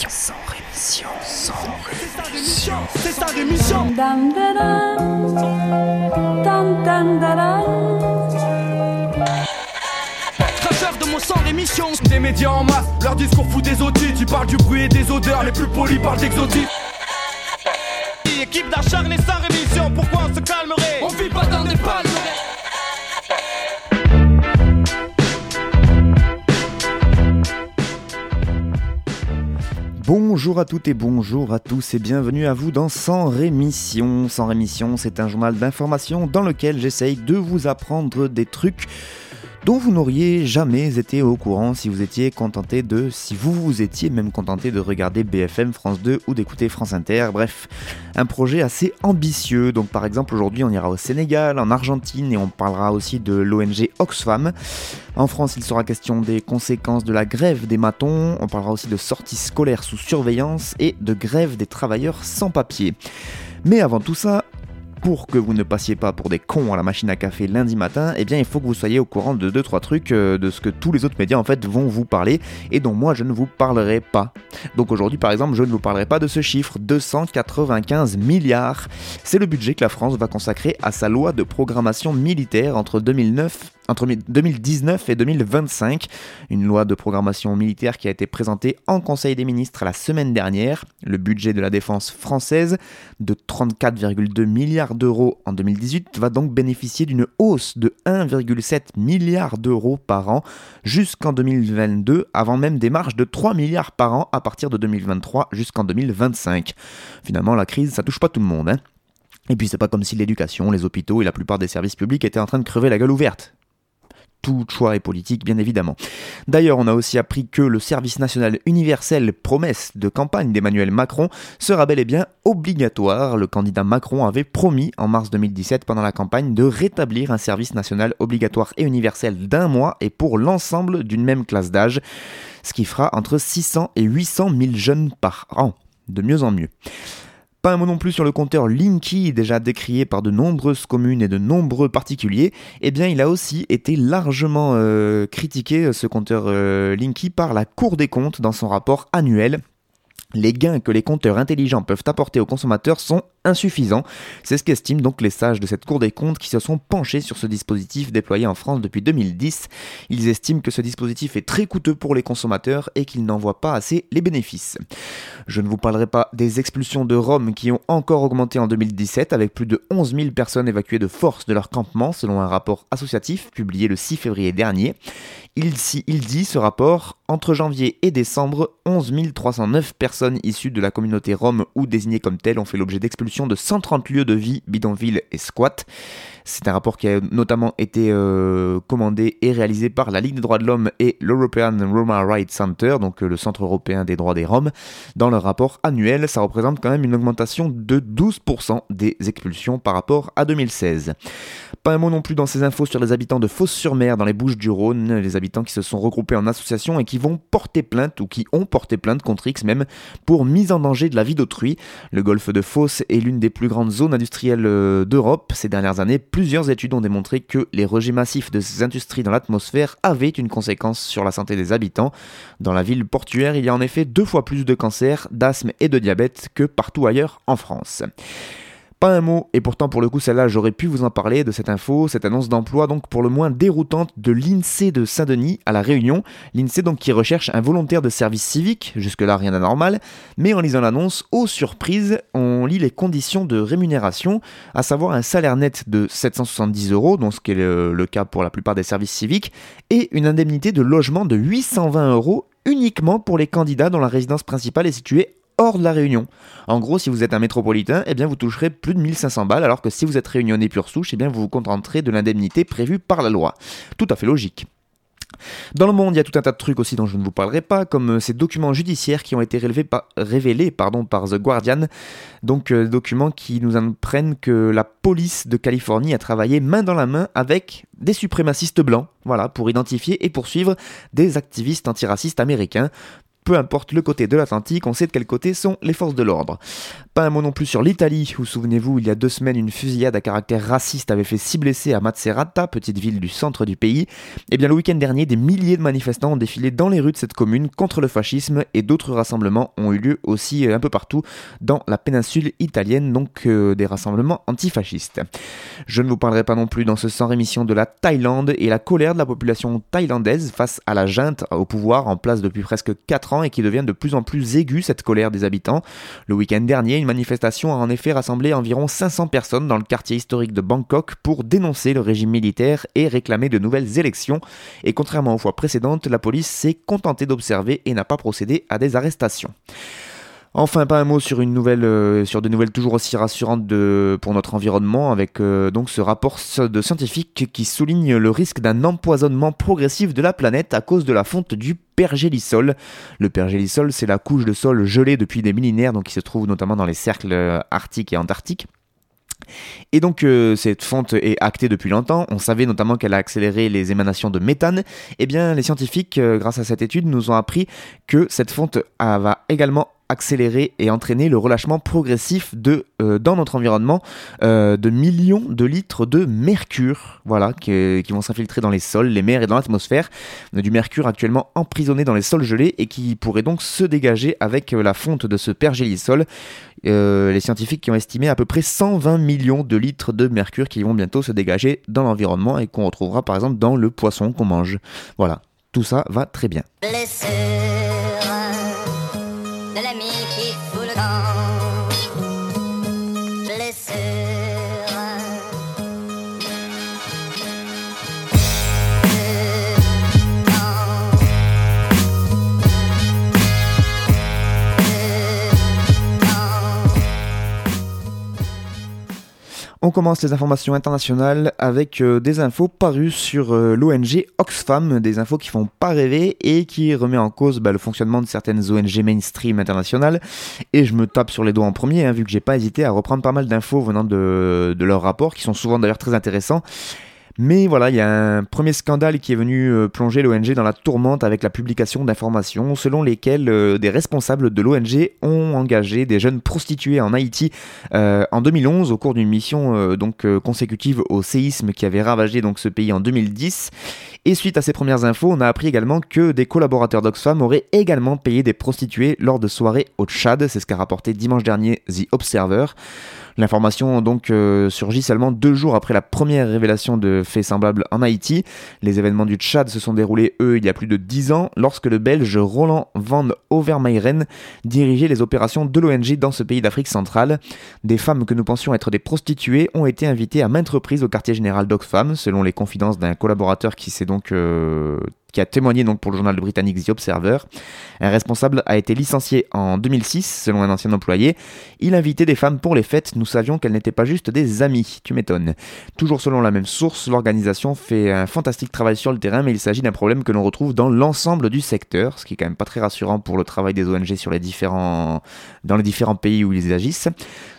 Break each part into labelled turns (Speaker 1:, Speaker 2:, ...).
Speaker 1: rémission, sans rémission, sans rémission.
Speaker 2: C'est sa rémission.
Speaker 3: Dam,
Speaker 2: de mon sang rémission. Des médias en masse, leur discours fout des audits. Tu parles du bruit et des odeurs, les plus polis parlent d'exotisme. Équipe d'acharnés sans rémission, pourquoi on se calmerait? On vit pas dans des palmes.
Speaker 4: Bonjour à toutes et bonjour à tous et bienvenue à vous dans Sans Rémission. Sans Rémission, c'est un journal d'information dans lequel j'essaye de vous apprendre des trucs dont vous n'auriez jamais été au courant si vous étiez contenté de, si vous vous étiez même contenté de regarder BFM France 2 ou d'écouter France Inter. Bref, un projet assez ambitieux. Donc par exemple aujourd'hui on ira au Sénégal, en Argentine et on parlera aussi de l'ONG Oxfam. En France il sera question des conséquences de la grève des matons. On parlera aussi de sorties scolaires sous surveillance et de grève des travailleurs sans papier. Mais avant tout ça, pour que vous ne passiez pas pour des cons à la machine à café lundi matin, eh bien il faut que vous soyez au courant de 2-3 trucs euh, de ce que tous les autres médias en fait vont vous parler et dont moi je ne vous parlerai pas. Donc aujourd'hui par exemple je ne vous parlerai pas de ce chiffre, 295 milliards. C'est le budget que la France va consacrer à sa loi de programmation militaire entre 2009 entre 2019 et 2025, une loi de programmation militaire qui a été présentée en Conseil des ministres la semaine dernière. Le budget de la défense française de 34,2 milliards d'euros en 2018 va donc bénéficier d'une hausse de 1,7 milliard d'euros par an jusqu'en 2022, avant même des marges de 3 milliards par an à partir de 2023 jusqu'en 2025. Finalement, la crise, ça touche pas tout le monde. Hein et puis c'est pas comme si l'éducation, les hôpitaux et la plupart des services publics étaient en train de crever la gueule ouverte tout choix est politique, bien évidemment. D'ailleurs, on a aussi appris que le service national universel, promesse de campagne d'Emmanuel Macron, sera bel et bien obligatoire. Le candidat Macron avait promis en mars 2017 pendant la campagne de rétablir un service national obligatoire et universel d'un mois et pour l'ensemble d'une même classe d'âge, ce qui fera entre 600 et 800 000 jeunes par an, de mieux en mieux. Pas un mot non plus sur le compteur Linky, déjà décrié par de nombreuses communes et de nombreux particuliers. Eh bien, il a aussi été largement euh, critiqué, ce compteur euh, Linky, par la Cour des comptes dans son rapport annuel. Les gains que les compteurs intelligents peuvent apporter aux consommateurs sont insuffisants. C'est ce qu'estiment donc les sages de cette Cour des comptes qui se sont penchés sur ce dispositif déployé en France depuis 2010. Ils estiment que ce dispositif est très coûteux pour les consommateurs et qu'ils n'en voient pas assez les bénéfices. Je ne vous parlerai pas des expulsions de Rome qui ont encore augmenté en 2017 avec plus de 11 000 personnes évacuées de force de leur campement selon un rapport associatif publié le 6 février dernier. Il, il dit, ce rapport, entre janvier et décembre, 11 309 personnes issues de la communauté rome ou désignées comme telles ont fait l'objet d'expulsions de 130 lieux de vie, bidonvilles et squats. C'est un rapport qui a notamment été euh, commandé et réalisé par la Ligue des droits de l'homme et l'European Roma Rights Center, donc euh, le Centre européen des droits des Roms. Dans leur rapport annuel, ça représente quand même une augmentation de 12% des expulsions par rapport à 2016. Pas un mot non plus dans ces infos sur les habitants de Fos-sur-Mer dans les Bouches du Rhône, les habitants qui se sont regroupés en association et qui vont porter plainte ou qui ont porté plainte contre X même pour mise en danger de la vie d'autrui. Le golfe de Fos est l'une des plus grandes zones industrielles euh, d'Europe. Ces dernières années, plusieurs études ont démontré que les rejets massifs de ces industries dans l'atmosphère avaient une conséquence sur la santé des habitants. Dans la ville portuaire, il y a en effet deux fois plus de cancers, d'asthme et de diabète que partout ailleurs en France. Pas un mot, et pourtant pour le coup celle-là j'aurais pu vous en parler de cette info, cette annonce d'emploi donc pour le moins déroutante de l'INSEE de Saint-Denis à La Réunion. L'INSEE donc qui recherche un volontaire de service civique, jusque-là rien d'anormal, mais en lisant l'annonce, aux surprises, on lit les conditions de rémunération, à savoir un salaire net de 770 euros, donc ce qui est le, cas pour la plupart des services civiques, et une indemnité de logement de 820 euros uniquement pour les candidats dont la résidence principale est située hors de la Réunion. En gros, si vous êtes un métropolitain, eh bien vous toucherez plus de 1500 balles, alors que si vous êtes réunionnais pure souche, eh bien vous vous contenterez de l'indemnité prévue par la loi. Tout à fait logique. Dans le monde, il y a tout un tas de trucs aussi dont je ne vous parlerai pas, comme euh, ces documents judiciaires qui ont été révélés par, The Guardian. Donc, euh, documents qui nous apprennent que la police de Californie a travaillé main dans la main avec des suprémacistes blancs, voilà, pour identifier et poursuivre des activistes antiracistes américains peu importe le côté de l'Atlantique, on sait de quel côté sont les forces de l'ordre. Pas un mot non plus sur l'Italie, où souvenez-vous, il y a deux semaines, une fusillade à caractère raciste avait fait six blessés à Macerata, petite ville du centre du pays. Et eh bien le week-end dernier, des milliers de manifestants ont défilé dans les rues de cette commune contre le fascisme et d'autres rassemblements ont eu lieu aussi euh, un peu partout dans la péninsule italienne, donc euh, des rassemblements antifascistes. Je ne vous parlerai pas non plus dans ce sans rémission de la Thaïlande et la colère de la population thaïlandaise face à la junte au pouvoir en place depuis presque 4 ans et qui devient de plus en plus aiguë cette colère des habitants. Le week-end dernier, une manifestation a en effet rassemblé environ 500 personnes dans le quartier historique de Bangkok pour dénoncer le régime militaire et réclamer de nouvelles élections. Et contrairement aux fois précédentes, la police s'est contentée d'observer et n'a pas procédé à des arrestations. Enfin, pas un mot sur une nouvelle, euh, sur de nouvelles toujours aussi rassurantes de, pour notre environnement, avec euh, donc ce rapport de scientifiques qui souligne le risque d'un empoisonnement progressif de la planète à cause de la fonte du pergélisol. Le pergélisol, c'est la couche de sol gelée depuis des millénaires, donc qui se trouve notamment dans les cercles euh, arctiques et antarctiques. Et donc cette fonte est actée depuis longtemps, on savait notamment qu'elle a accéléré les émanations de méthane, et eh bien les scientifiques, grâce à cette étude, nous ont appris que cette fonte va également accélérer et entraîner le relâchement progressif de, euh, dans notre environnement euh, de millions de litres de mercure, voilà, qui, vont s'infiltrer dans les sols, les mers et dans l'atmosphère. Du mercure actuellement emprisonné dans les sols gelés et qui pourrait donc se dégager avec euh, la fonte de ce pergélisol. les scientifiques qui ont estimé à peu près 120 millions de litres de mercure qui vont bientôt se dégager dans l'environnement et qu'on retrouvera par exemple dans le poisson qu'on mange. Voilà, tout ça va très bien de l'ami qui fout le camp. Je On commence les informations internationales avec euh, des infos parues sur euh, l'ONG Oxfam, des infos qui font pas rêver et qui remet en cause bah, le fonctionnement de certaines ONG mainstream internationales. Et je me tape sur les doigts en premier, hein, vu que j'ai pas hésité à reprendre pas mal d'infos venant de, de leurs rapports, qui sont souvent d'ailleurs très intéressants. Mais voilà, il y a un premier scandale qui est venu euh, plonger l'ONG dans la tourmente avec la publication d'informations selon lesquelles euh, des responsables de l'ONG ont engagé des jeunes prostituées en Haïti euh, en 2011 au cours d'une mission donc consécutive au séisme qui avait ravagé donc ce pays en 2010. Et suite à ces premières infos, on a appris également que des collaborateurs d'Oxfam auraient également payé des prostituées lors de soirées au Tchad, c'est ce qu'a rapporté dimanche dernier The Observer. L'information donc euh, surgit seulement deux jours après la première révélation de faits semblables en Haïti. Les événements du Tchad se sont déroulés, eux, il y a plus de dix ans, lorsque le Belge Roland van Overmeiren dirigeait les opérations de l'ONG dans ce pays d'Afrique centrale. Des femmes que nous pensions être des prostituées ont été invitées à maintes reprises au quartier général d'Oxfam, selon les confidences d'un collaborateur qui s'est donc euh, qui a témoigné donc pour le journal britannique The Observer. Un responsable a été licencié en 2006, selon un ancien employé. Il invitait des femmes pour les fêtes, nous savions qu'elles n'étaient pas juste des amies, tu m'étonnes. Toujours selon la même source, l'organisation fait un fantastique travail sur le terrain, mais il s'agit d'un problème que l'on retrouve dans l'ensemble du secteur, ce qui est quand même pas très rassurant pour le travail des ONG dans les différents pays où ils agissent.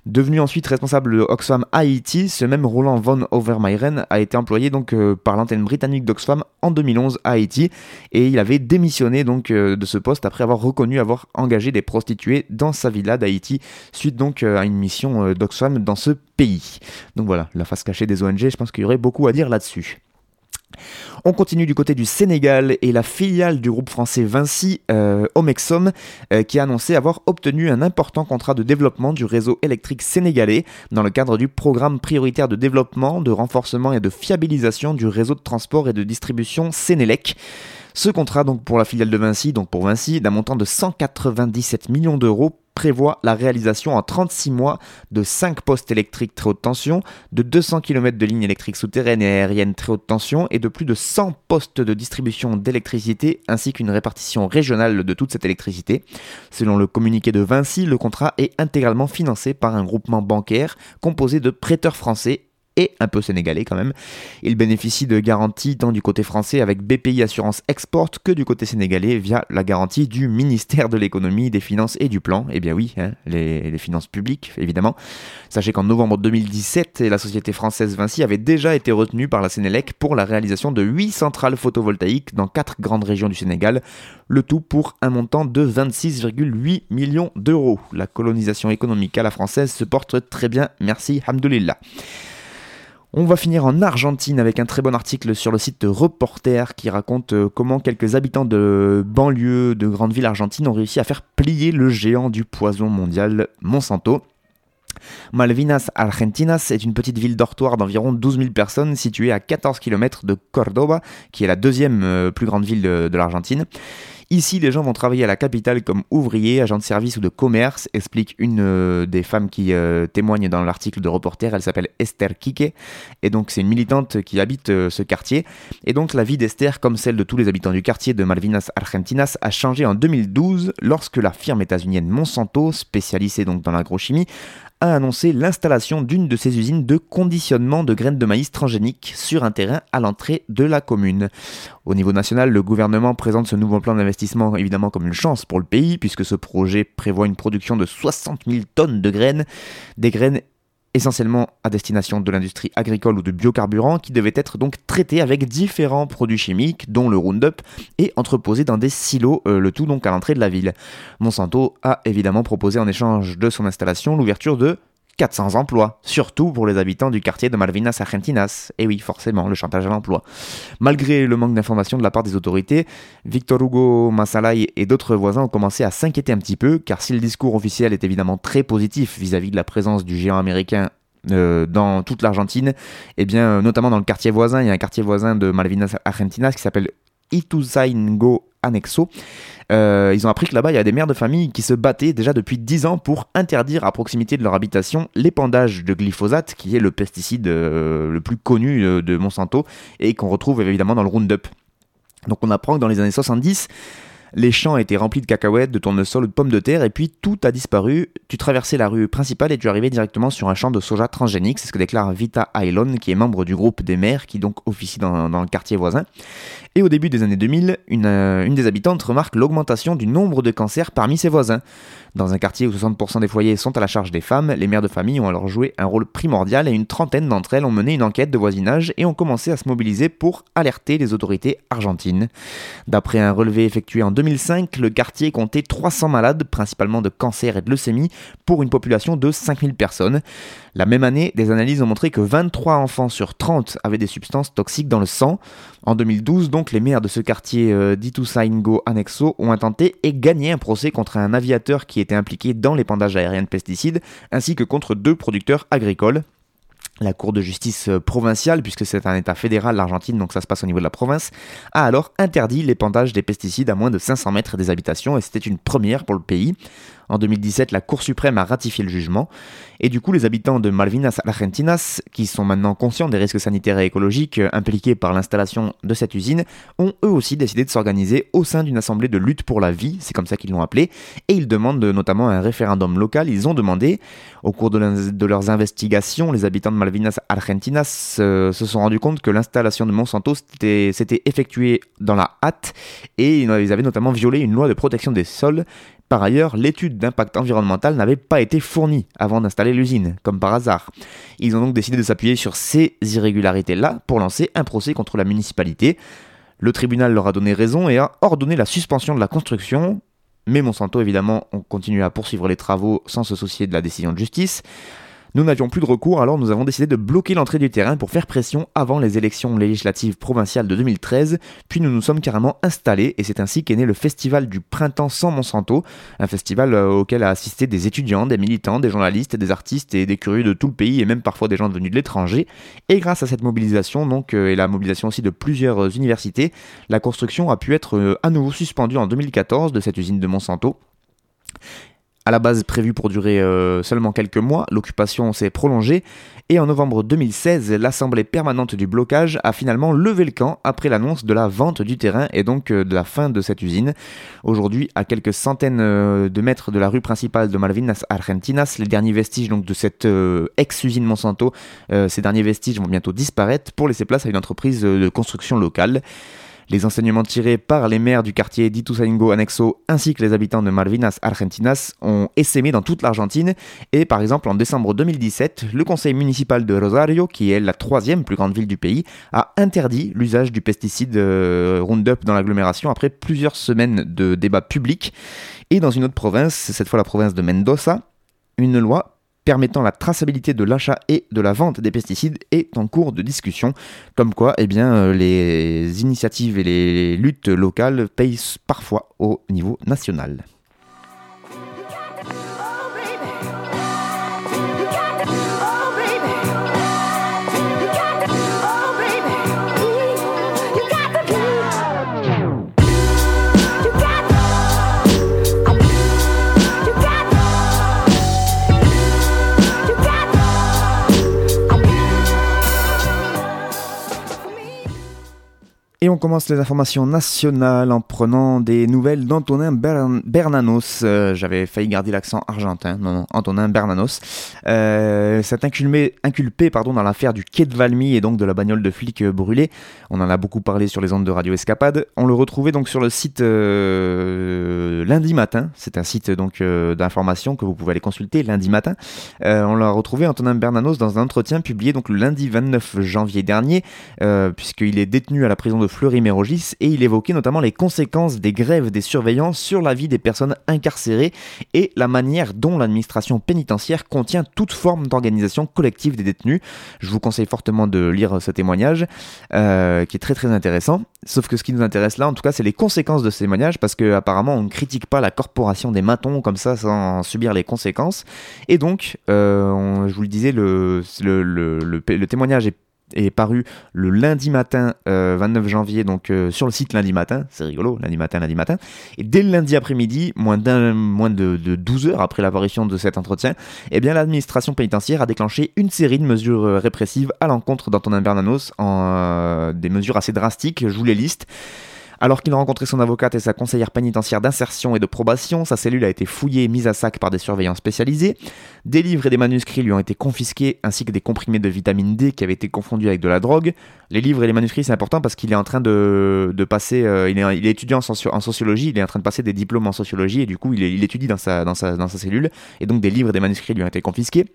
Speaker 4: Devenu ensuite responsable de Oxfam Haïti, ce même Roland von Overmeiren a été employé donc euh, par l'antenne britannique d'Oxfam en 2011 à Haïti et il avait démissionné donc euh, de ce poste après avoir reconnu avoir engagé des prostituées dans sa villa d'Haïti suite donc euh, à une mission d'Oxfam dans ce pays. Donc voilà, la face cachée des ONG, je pense qu'il y aurait beaucoup à dire là-dessus. On continue du côté du Sénégal et la filiale du groupe français Vinci, euh, Omexom, euh, qui a annoncé avoir obtenu un important contrat de développement du réseau électrique sénégalais dans le cadre du programme prioritaire de développement, de renforcement et de fiabilisation du réseau de transport et de distribution Sénélec. Ce contrat donc pour la filiale de Vinci, donc pour Vinci, d'un montant de 197 millions d'euros prévoit la réalisation en 36 mois de 5 postes électriques très haute tension, de 200 km de lignes électriques souterraines et aériennes très haute tension et de plus de 100 postes de distribution d'électricité ainsi qu'une répartition régionale de toute cette électricité. Selon le communiqué de Vinci, le contrat est intégralement financé par un groupement bancaire composé de prêteurs français et un peu sénégalais quand même. Il bénéficie de garanties tant du côté français avec BPI Assurance Export que du côté sénégalais via la garantie du ministère de l'économie, des finances et du plan. Eh bien oui, hein, les, finances publiques évidemment. Sachez qu'en novembre 2017, la société française Vinci avait déjà été retenue par la Sénélec pour la réalisation de 8 centrales photovoltaïques dans 4 grandes régions du Sénégal, le tout pour un montant de 26,8 millions d'euros. La colonisation économique à la française se porte très bien, merci, hamdoulillah. On va finir en Argentine avec un très bon article sur le site Reporter qui raconte euh, comment quelques habitants de banlieues de grandes villes argentines ont réussi à faire plier le géant du poison mondial Monsanto. Malvinas Argentinas est une petite ville dortoir d'environ 12 000 personnes située à 14 km de Cordoba, qui est la deuxième euh, plus grande ville de l'Argentine. Ici, les gens vont travailler à la capitale comme ouvriers, agents de service ou de commerce, explique une euh, des femmes qui euh, témoigne dans l'article de reporter. Elle s'appelle Esther Kike, et donc c'est une militante qui habite euh, ce quartier. Et donc la vie d'Esther, comme celle de tous les habitants du quartier de Malvinas Argentinas, a changé en 2012 lorsque la firme états-unienne Monsanto, spécialisée donc dans l'agrochimie, a annoncé l'installation d'une de ses usines de conditionnement de graines de maïs transgéniques sur un terrain à l'entrée de la commune. Au niveau national, le gouvernement présente ce nouveau plan d'investissement évidemment comme une chance pour le pays, puisque ce projet prévoit une production de 60 000 tonnes de graines, des graines essentiellement à destination de l'industrie agricole ou de biocarburants, qui devaient être donc traités avec différents produits chimiques, dont le Roundup, et entreposés dans des silos, euh, le tout donc à l'entrée de la ville. Monsanto a évidemment proposé en échange de son installation l'ouverture de 400 emplois, surtout pour les habitants du quartier de Malvinas Argentinas. Et oui, forcément, le chantage à l'emploi. Malgré le manque d'informations de la part des autorités, Victor Hugo Masalay et d'autres voisins ont commencé à s'inquiéter un petit peu, car si le discours officiel est évidemment très positif vis-à-vis de la présence du géant américain euh, dans toute l'Argentine, et eh bien, notamment dans le quartier voisin, il y a un quartier voisin de Malvinas Argentinas qui s'appelle Ituzaingo Anexo. Euh, ils ont appris que là-bas, il y a des mères de famille qui se battaient déjà depuis 10 ans pour interdire à proximité de leur habitation l'épandage de glyphosate, qui est le pesticide euh, le plus connu euh, de Monsanto et qu'on retrouve évidemment dans le Roundup. Donc on apprend que dans les années 70, les champs étaient remplis de cacahuètes, de tournesol ou de pommes de terre, et puis tout a disparu. Tu traversais la rue principale et tu arrivais directement sur un champ de soja transgénique, c'est ce que déclare Vita Aylon, qui est membre du groupe des maires, qui donc officie dans, le quartier voisin. Et au début des années 2000, une, euh, une des habitantes remarque l'augmentation du nombre de cancers parmi ses voisins. Dans un quartier où 60% des foyers sont à la charge des femmes, les mères de famille ont alors joué un rôle primordial et une trentaine d'entre elles ont mené une enquête de voisinage et ont commencé à se mobiliser pour alerter les autorités argentines. D'après un relevé effectué en 2005, le quartier comptait 300 malades, principalement de cancer et de leucémie, pour une population de 5000 personnes. La même année, des analyses ont montré que 23 enfants sur 30 avaient des substances toxiques dans le sang. En 2012, donc, les maires de ce quartier euh, d'Ituzaingo Anexo ont intenté et gagné un procès contre un aviateur qui était impliqué dans l'épandage aérien de pesticides, ainsi que contre deux producteurs agricoles la Cour de justice euh, provinciale, puisque c'est un État fédéral, l'Argentine, donc ça se passe au niveau de la province, a alors interdit l'épandage des pesticides à moins de 500 mètres des habitations, et c'était une première pour le pays. En 2017, la Cour suprême a ratifié le jugement. Et du coup, les habitants de Malvinas Argentinas, qui sont maintenant conscients des risques sanitaires et écologiques euh, impliqués par l'installation de cette usine, ont eux aussi décidé de s'organiser au sein d'une assemblée de lutte pour la vie, c'est comme ça qu'ils l'ont appelé, et ils demandent notamment un référendum local. Ils ont demandé, au cours de, leurs investigations, les habitants de Malvinas Argentinas euh, se sont rendus compte que l'installation de Monsanto s'était effectuée dans la hâte, et ils avaient notamment violé une loi de protection des sols par ailleurs, l'étude d'impact environnemental n'avait pas été fournie avant d'installer l'usine, comme par hasard. Ils ont donc décidé de s'appuyer sur ces irrégularités-là pour lancer un procès contre la municipalité. Le tribunal leur a donné raison et a ordonné la suspension de la construction, mais Monsanto, évidemment, ont continué à poursuivre les travaux sans se soucier de la décision de justice. Nous n'avions plus de recours, alors nous avons décidé de bloquer l'entrée du terrain pour faire pression avant les élections législatives provinciales de 2013, puis nous nous sommes carrément installés et c'est ainsi qu'est né le Festival du Printemps sans Monsanto, un festival euh, auquel a assisté des étudiants, des militants, des journalistes, des artistes et des curieux de tout le pays et même parfois des gens venus de l'étranger. Et grâce à cette mobilisation donc euh, et la mobilisation aussi de plusieurs euh, universités, la construction a pu être à nouveau suspendue en 2014 de cette usine de Monsanto La base prévu pour durer euh, seulement quelques mois, l'occupation s'est prolongée et en novembre 2016, l'Assemblée permanente du blocage a finalement levé le camp après l'annonce de la vente du terrain et donc euh, de la fin de cette usine. Aujourd'hui, à quelques centaines euh, de mètres de la rue principale de Malvinas Argentinas, les derniers vestiges de cette ex-usine Monsanto, ces derniers vestiges vont bientôt disparaître pour laisser place à une entreprise de construction locale. Les enseignements tirés par les maires du quartier d'Ituzaingo Anexo ainsi que les habitants de Malvinas Argentinas ont essaimé dans toute l'Argentine et par exemple en décembre 2017, le conseil municipal de Rosario, qui est la troisième plus grande ville du pays, a interdit l'usage du pesticide euh, Roundup dans l'agglomération après plusieurs semaines de débats publics. Et dans une autre province, cette fois la province de Mendoza, une loi permettant la traçabilité de l'achat et de la vente des pesticides est en cours de discussion. Comme quoi, eh euh, les initiatives et les luttes locales payent parfois au niveau national. On commence les informations nationales en prenant des nouvelles d'Antonin Bernanos. Euh, j'avais failli garder l'accent argentin, non, non, Antonin Bernanos. Euh, cet inculpé, pardon, dans l'affaire du quai de Valmy et donc de la bagnole de flic euh, brûlée. On en a beaucoup parlé sur les ondes de Radio Escapade. On le retrouvait donc sur le site euh, lundi matin. C'est un site donc d'information que vous pouvez aller consulter lundi matin. on l'a retrouvé Antonin Bernanos dans un entretien publié donc le lundi 29 janvier dernier, puisqu'il est détenu à la prison de Fleury-Mérogis et il évoquait notamment les conséquences des grèves des surveillants sur la vie des personnes incarcérées et la manière dont l'administration pénitentiaire contient toute forme d'organisation collective des détenus. Je vous conseille fortement de lire ce témoignage euh, qui est très très intéressant. Sauf que ce qui nous intéresse là, en tout cas, c'est les conséquences de ce témoignage parce qu'apparemment on ne critique pas la corporation des matons comme ça sans subir les conséquences. Et donc, euh, je vous le disais, le témoignage est est paru le lundi matin 29 euh, janvier, donc euh, sur le site lundi matin, c'est rigolo, lundi matin, lundi matin, et dès le lundi après-midi, moins, moins de, 12 heures après l'apparition de cet entretien, eh bien l'administration pénitentiaire a déclenché une série de mesures euh, répressives à l'encontre d'Antonin Bernanos, des mesures assez drastiques, je vous les liste. Alors qu'il rencontrait son avocate et sa conseillère pénitentiaire d'insertion et de probation, sa cellule a été fouillée et mise à sac par des surveillants spécialisés. Des livres et des manuscrits lui ont été confisqués, ainsi que des comprimés de vitamine D qui avaient été confondus avec de la drogue. Les livres et les manuscrits, c'est important parce qu'il est en train de, passer, euh, il, est, étudiant en, sociologie, il est en train de passer des diplômes en sociologie et du coup il, il étudie dans sa, dans, sa, dans sa cellule. Et donc des livres et des manuscrits lui ont été confisqués.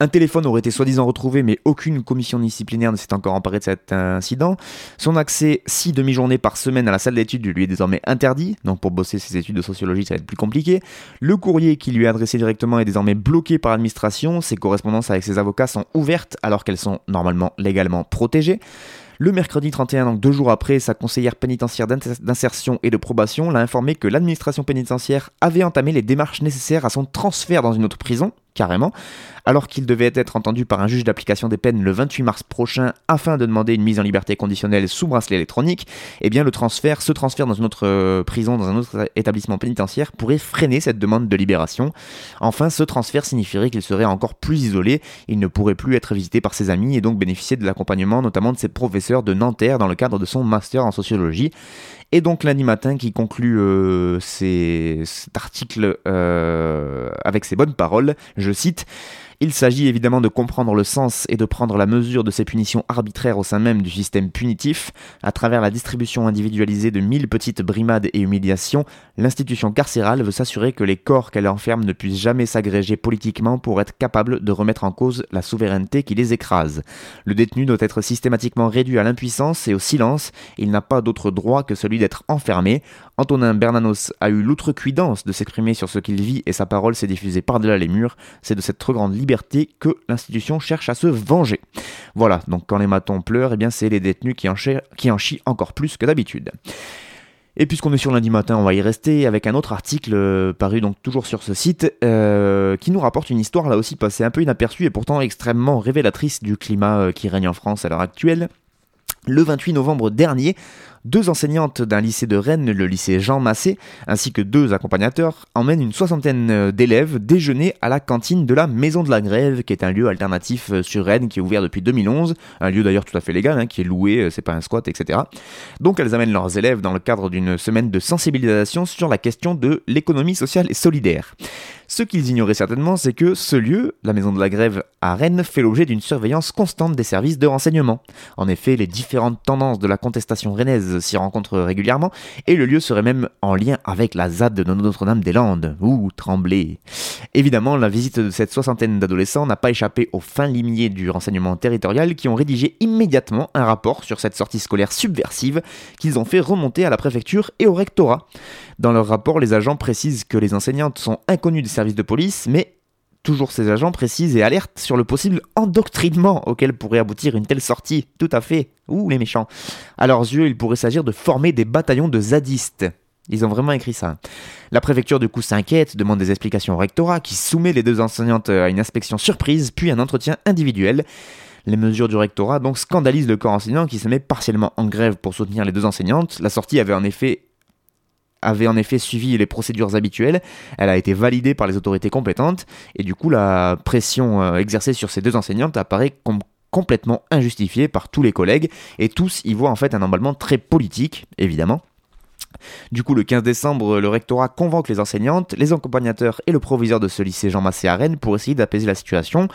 Speaker 4: Un téléphone aurait été soi-disant retrouvé, mais aucune commission disciplinaire ne s'est encore emparée de cet incident. Son accès six demi-journées par semaine à la salle d'études lui est désormais interdit, donc pour bosser ses études de sociologie, ça va être plus compliqué. Le courrier qui lui est adressé directement est désormais bloqué par l'administration. Ses correspondances avec ses avocats sont ouvertes alors qu'elles sont normalement légalement protégées. Le mercredi 31, donc deux jours après, sa conseillère pénitentiaire d'insertion et de probation l'a informé que l'administration pénitentiaire avait entamé les démarches nécessaires à son transfert dans une autre prison, carrément, alors qu'il devait être entendu par un juge d'application des peines le 28 mars prochain afin de demander une mise en liberté conditionnelle sous bracelet électronique, eh bien le transfert, ce transfert dans une autre euh, prison, dans un autre établissement pénitentiaire pourrait freiner cette demande de libération. Enfin, ce transfert signifierait qu'il serait encore plus isolé, il ne pourrait plus être visité par ses amis et donc bénéficier de l'accompagnement notamment de ses professeurs de Nanterre dans le cadre de son master en sociologie. Et donc lundi matin qui conclut euh, cet article euh, avec ces bonnes paroles, je cite il s'agit évidemment de comprendre le sens et de prendre la mesure de ces punitions arbitraires au sein même du système punitif. À travers la distribution individualisée de mille petites brimades et humiliations, l'institution carcérale veut s'assurer que les corps qu'elle enferme ne puissent jamais s'agréger politiquement pour être capables de remettre en cause la souveraineté qui les écrase. Le détenu doit être systématiquement réduit à l'impuissance et au silence. Il n'a pas d'autre droit que celui d'être enfermé. Antonin Bernanos a eu l'outrecuidance de s'exprimer sur ce qu'il vit et sa parole s'est diffusée par-delà les murs. C'est de cette trop grande liberté que l'institution cherche à se venger. Voilà, donc quand les matons pleurent, eh bien c'est les détenus qui en, qui en chient encore plus que d'habitude. Et puisqu'on est sur lundi matin, on va y rester avec un autre article euh, paru donc toujours sur ce site euh, qui nous rapporte une histoire là aussi passée un peu inaperçue et pourtant extrêmement révélatrice du climat euh, qui règne en France à l'heure actuelle. Le 28 novembre dernier, Deux enseignantes d'un lycée de Rennes, le lycée Jean Massé, ainsi que deux accompagnateurs, emmènent une soixantaine d'élèves déjeuner à la cantine de la Maison de la Grève, qui est un lieu alternatif euh, sur Rennes qui est ouvert depuis 2011, un lieu d'ailleurs tout à fait légal, hein, qui est loué, euh, c'est pas un squat, etc. Donc elles amènent leurs élèves dans le cadre d'une semaine de sensibilisation sur la question de l'économie sociale et solidaire. Ce qu'ils ignoraient certainement, c'est que ce lieu, la Maison de la Grève à Rennes, fait l'objet d'une surveillance constante des services de renseignement. En effet, les différentes tendances de la contestation rennaise s'y rencontrent régulièrement, et le lieu serait même en lien avec la ZAD de Notre-Dame-des-Landes. Ouh, tremblé Évidemment, la visite de cette soixantaine d'adolescents n'a pas échappé aux fins limiers du renseignement territorial qui ont rédigé immédiatement un rapport sur cette sortie scolaire subversive qu'ils ont fait remonter à la préfecture et au rectorat. Dans leur rapport, les agents précisent que les enseignantes sont inconnues des services de police, mais toujours ces agents précisent et alertent sur le possible endoctrinement auquel pourrait aboutir une telle sortie. Tout à fait. Ouh, les méchants. À leurs yeux, il pourrait s'agir de former des bataillons de zadistes. Ils ont vraiment écrit ça. La préfecture du coup s'inquiète, demande des explications au rectorat, qui soumet les deux enseignantes à une inspection surprise, puis un entretien individuel. Les mesures du rectorat donc scandalisent le corps enseignant qui se met partiellement en grève pour soutenir les deux enseignantes. La sortie avait en effet avait en effet suivi les procédures habituelles, elle a été validée par les autorités compétentes, et du coup la pression euh, exercée sur ces deux enseignantes apparaît comme complètement injustifiée par tous les collègues, et tous y voient en fait un emballement très politique, évidemment. Du coup, le 15 décembre, le rectorat convoque les enseignantes, les accompagnateurs et le proviseur de ce lycée Jean Massé à Rennes pour essayer d'apaiser la situation.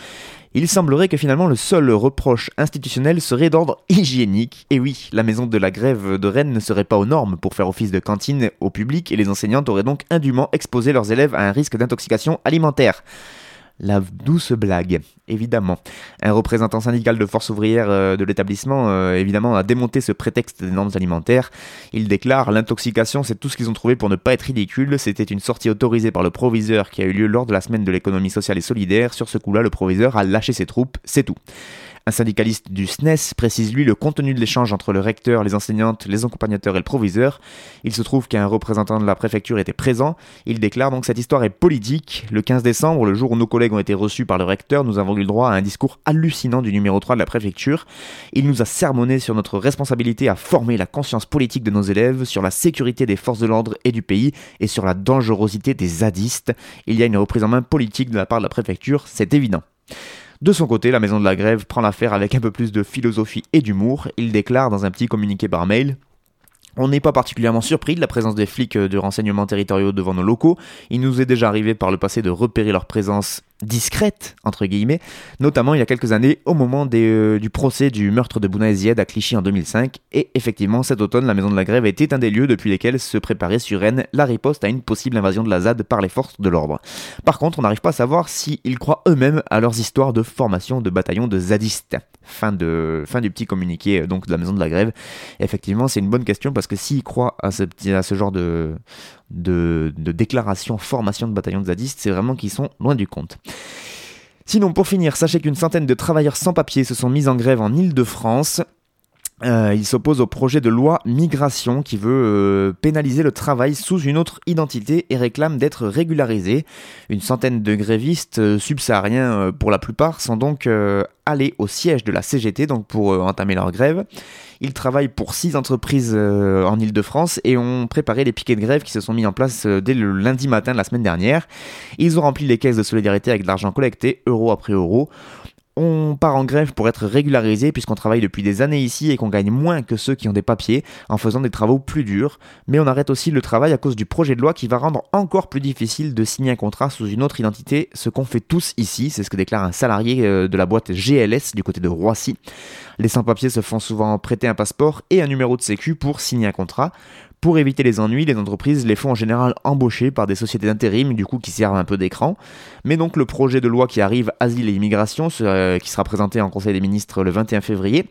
Speaker 4: Il semblerait que finalement le seul reproche institutionnel serait d'ordre hygiénique. Et oui, la maison de la grève de Rennes ne serait pas aux normes pour faire office de cantine au public et les enseignantes auraient donc indûment exposé leurs élèves à un risque d'intoxication alimentaire. La douce blague, évidemment. Un représentant syndical de force ouvrière euh, de l'établissement, euh, évidemment, a démonté ce prétexte des normes alimentaires. Il déclare L'intoxication, c'est tout ce qu'ils ont trouvé pour ne pas être ridicule. C'était une sortie autorisée par le proviseur qui a eu lieu lors de la semaine de l'économie sociale et solidaire. Sur ce coup-là, le proviseur a lâché ses troupes, c'est tout. Un syndicaliste du SNES précise lui le contenu de l'échange entre le recteur, les enseignantes, les accompagnateurs et le proviseur. Il se trouve qu'un représentant de la préfecture était présent. Il déclare donc cette histoire est politique. Le 15 décembre, le jour où nos collègues ont été reçus par le recteur, nous avons eu le droit à un discours hallucinant du numéro 3 de la préfecture. Il nous a sermonné sur notre responsabilité à former la conscience politique de nos élèves, sur la sécurité des forces de l'ordre et du pays et sur la dangerosité des zadistes. Il y a une reprise en main politique de la part de la préfecture, c'est évident. De son côté, la Maison de la Grève prend l'affaire avec un peu plus de philosophie et d'humour. Il déclare dans un petit communiqué par mail on n'est pas particulièrement surpris de la présence des flics de renseignement territoriaux devant nos locaux. Il nous est déjà arrivé par le passé de repérer leur présence discrète, entre guillemets, notamment il y a quelques années au moment euh, du procès du meurtre de Bouna à Clichy en 2005. Et effectivement, cet automne, la Maison de la Grève était un des lieux depuis lesquels se préparait sur Rennes la riposte à une possible invasion de la ZAD par les forces de l'ordre. Par contre, on n'arrive pas à savoir s'ils croient eux-mêmes à leurs histoires de formation de bataillons de zadistes. Fin, de, fin du petit communiqué euh, donc de la Maison de la Grève. effectivement, c'est une bonne question parce que s'ils croient à ce, genre de, de, déclaration formation de bataillon de zadistes, c'est vraiment qu'ils sont loin du compte. Sinon, pour finir, sachez qu'une centaine de travailleurs sans papier se sont mis en grève en Ile-de-France. Euh, ils s'opposent au projet de loi migration qui veut euh, pénaliser le travail sous une autre identité et réclame d'être régularisé. Une centaine de grévistes euh, subsahariens pour la plupart sont donc allés au siège de la CGT donc pour entamer leur grève. Ils travaillent pour six entreprises euh, en Ile-de-France et ont préparé les piquets de grève qui se sont mis en place euh, dès le lundi matin de la semaine dernière. Ils ont rempli les caisses de solidarité avec l'argent collecté, euro après euro on part en grève pour être régularisé puisqu'on travaille depuis des années ici et qu'on gagne moins que ceux qui ont des papiers en faisant des travaux plus durs. Mais on arrête aussi le travail à cause du projet de loi qui va rendre encore plus difficile de signer un contrat sous une autre identité, ce qu'on fait tous ici, c'est ce que déclare un salarié euh, de la boîte GLS du côté de Roissy. Les sans-papiers se font souvent prêter un passeport et un numéro de sécu pour signer un contrat. Pour éviter les ennuis, les entreprises les font en général embaucher par des sociétés d'intérim, du coup qui servent un peu d'écran. Mais donc le projet de loi qui arrive, Asile et Immigration, euh, qui sera présenté en Conseil des ministres le 21 février,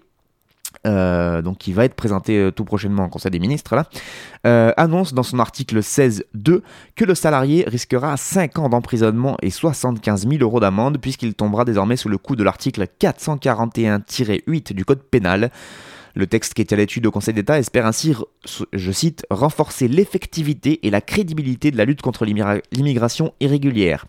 Speaker 4: euh, donc qui va être présenté euh, tout prochainement en Conseil des ministres, annonce dans son article 16.2 que le salarié risquera 5 ans d'emprisonnement et 75 000 euros d'amende puisqu'il tombera désormais sous le coup de l'article 441-8 du Code pénal. Le texte qui est à l'étude au Conseil d'État espère ainsi, je cite, renforcer l'effectivité et la crédibilité de la lutte contre l'immigration irrégulière.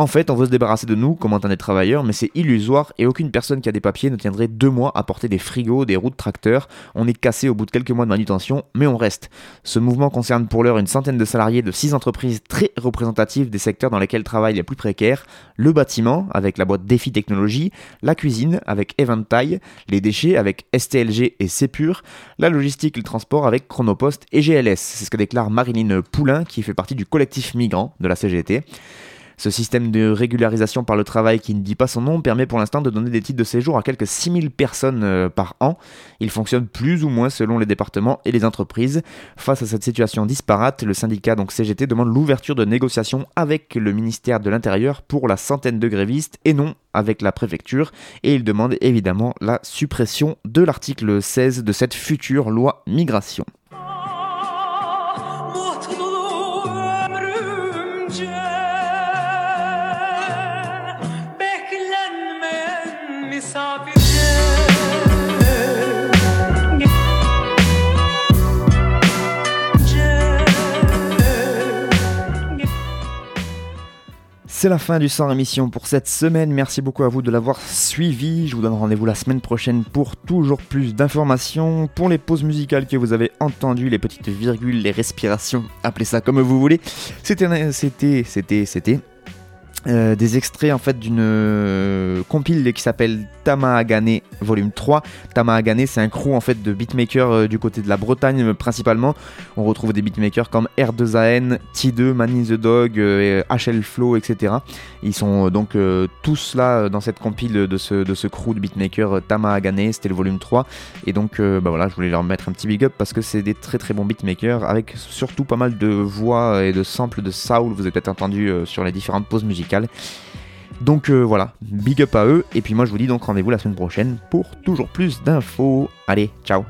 Speaker 4: En fait, on veut se débarrasser de nous comme des travailleurs, mais c'est illusoire et aucune personne qui a des papiers ne tiendrait deux mois à porter des frigos, des roues de tracteurs. On est cassé au bout de quelques mois de manutention, mais on reste. Ce mouvement concerne pour l'heure une centaine de salariés de six entreprises très représentatives des secteurs dans lesquels travaillent les plus précaires le bâtiment avec la boîte Défi Technologies, la cuisine avec Eventail, les déchets avec STLG et Sepur, la logistique et le transport avec Chronopost et GLS. C'est ce que déclare Marilyn Poulain qui fait partie du collectif migrant de la CGT. Ce système de régularisation par le travail qui ne dit pas son nom permet pour l'instant de donner des titres de séjour à quelques 6000 personnes euh, par an. Il fonctionne plus ou moins selon les départements et les entreprises. Face à cette situation disparate, le syndicat CGT demande l'ouverture de négociations avec le ministère de l'Intérieur pour la centaine de grévistes et non avec la préfecture et il demande évidemment la suppression de l'article 16 de cette future loi migration. C'est la fin du Sans émission pour cette semaine. Merci beaucoup à vous de l'avoir suivi. Je vous donne rendez-vous la semaine prochaine pour toujours plus d'informations. Pour les pauses musicales que vous avez entendues, les petites virgules, les respirations, appelez ça comme vous voulez. C'était, c'était, c'était, c'était euh, des extraits en fait d'une euh, compile qui s'appelle Tamahagane volume 3. Tamahagane c'est un crew en fait de beatmakers euh, du côté de la Bretagne principalement. On retrouve des beatmakers comme R2AN, T2, Man in the Dog, HL Flow, etc. Ils sont donc tous là dans cette compile de ce, de ce crew de beatmakers Tamahagane, c'était le volume 3. Et donc bah voilà, je voulais leur mettre un petit big up parce que c'est des très très bons beatmakers avec surtout pas mal de voix et de samples de soul, vous avez peut-être entendu sur les différentes pauses musicales. Donc euh, voilà, big up à eux. Et puis moi je vous dis donc rendez-vous la semaine prochaine pour toujours plus d'infos. Allez, ciao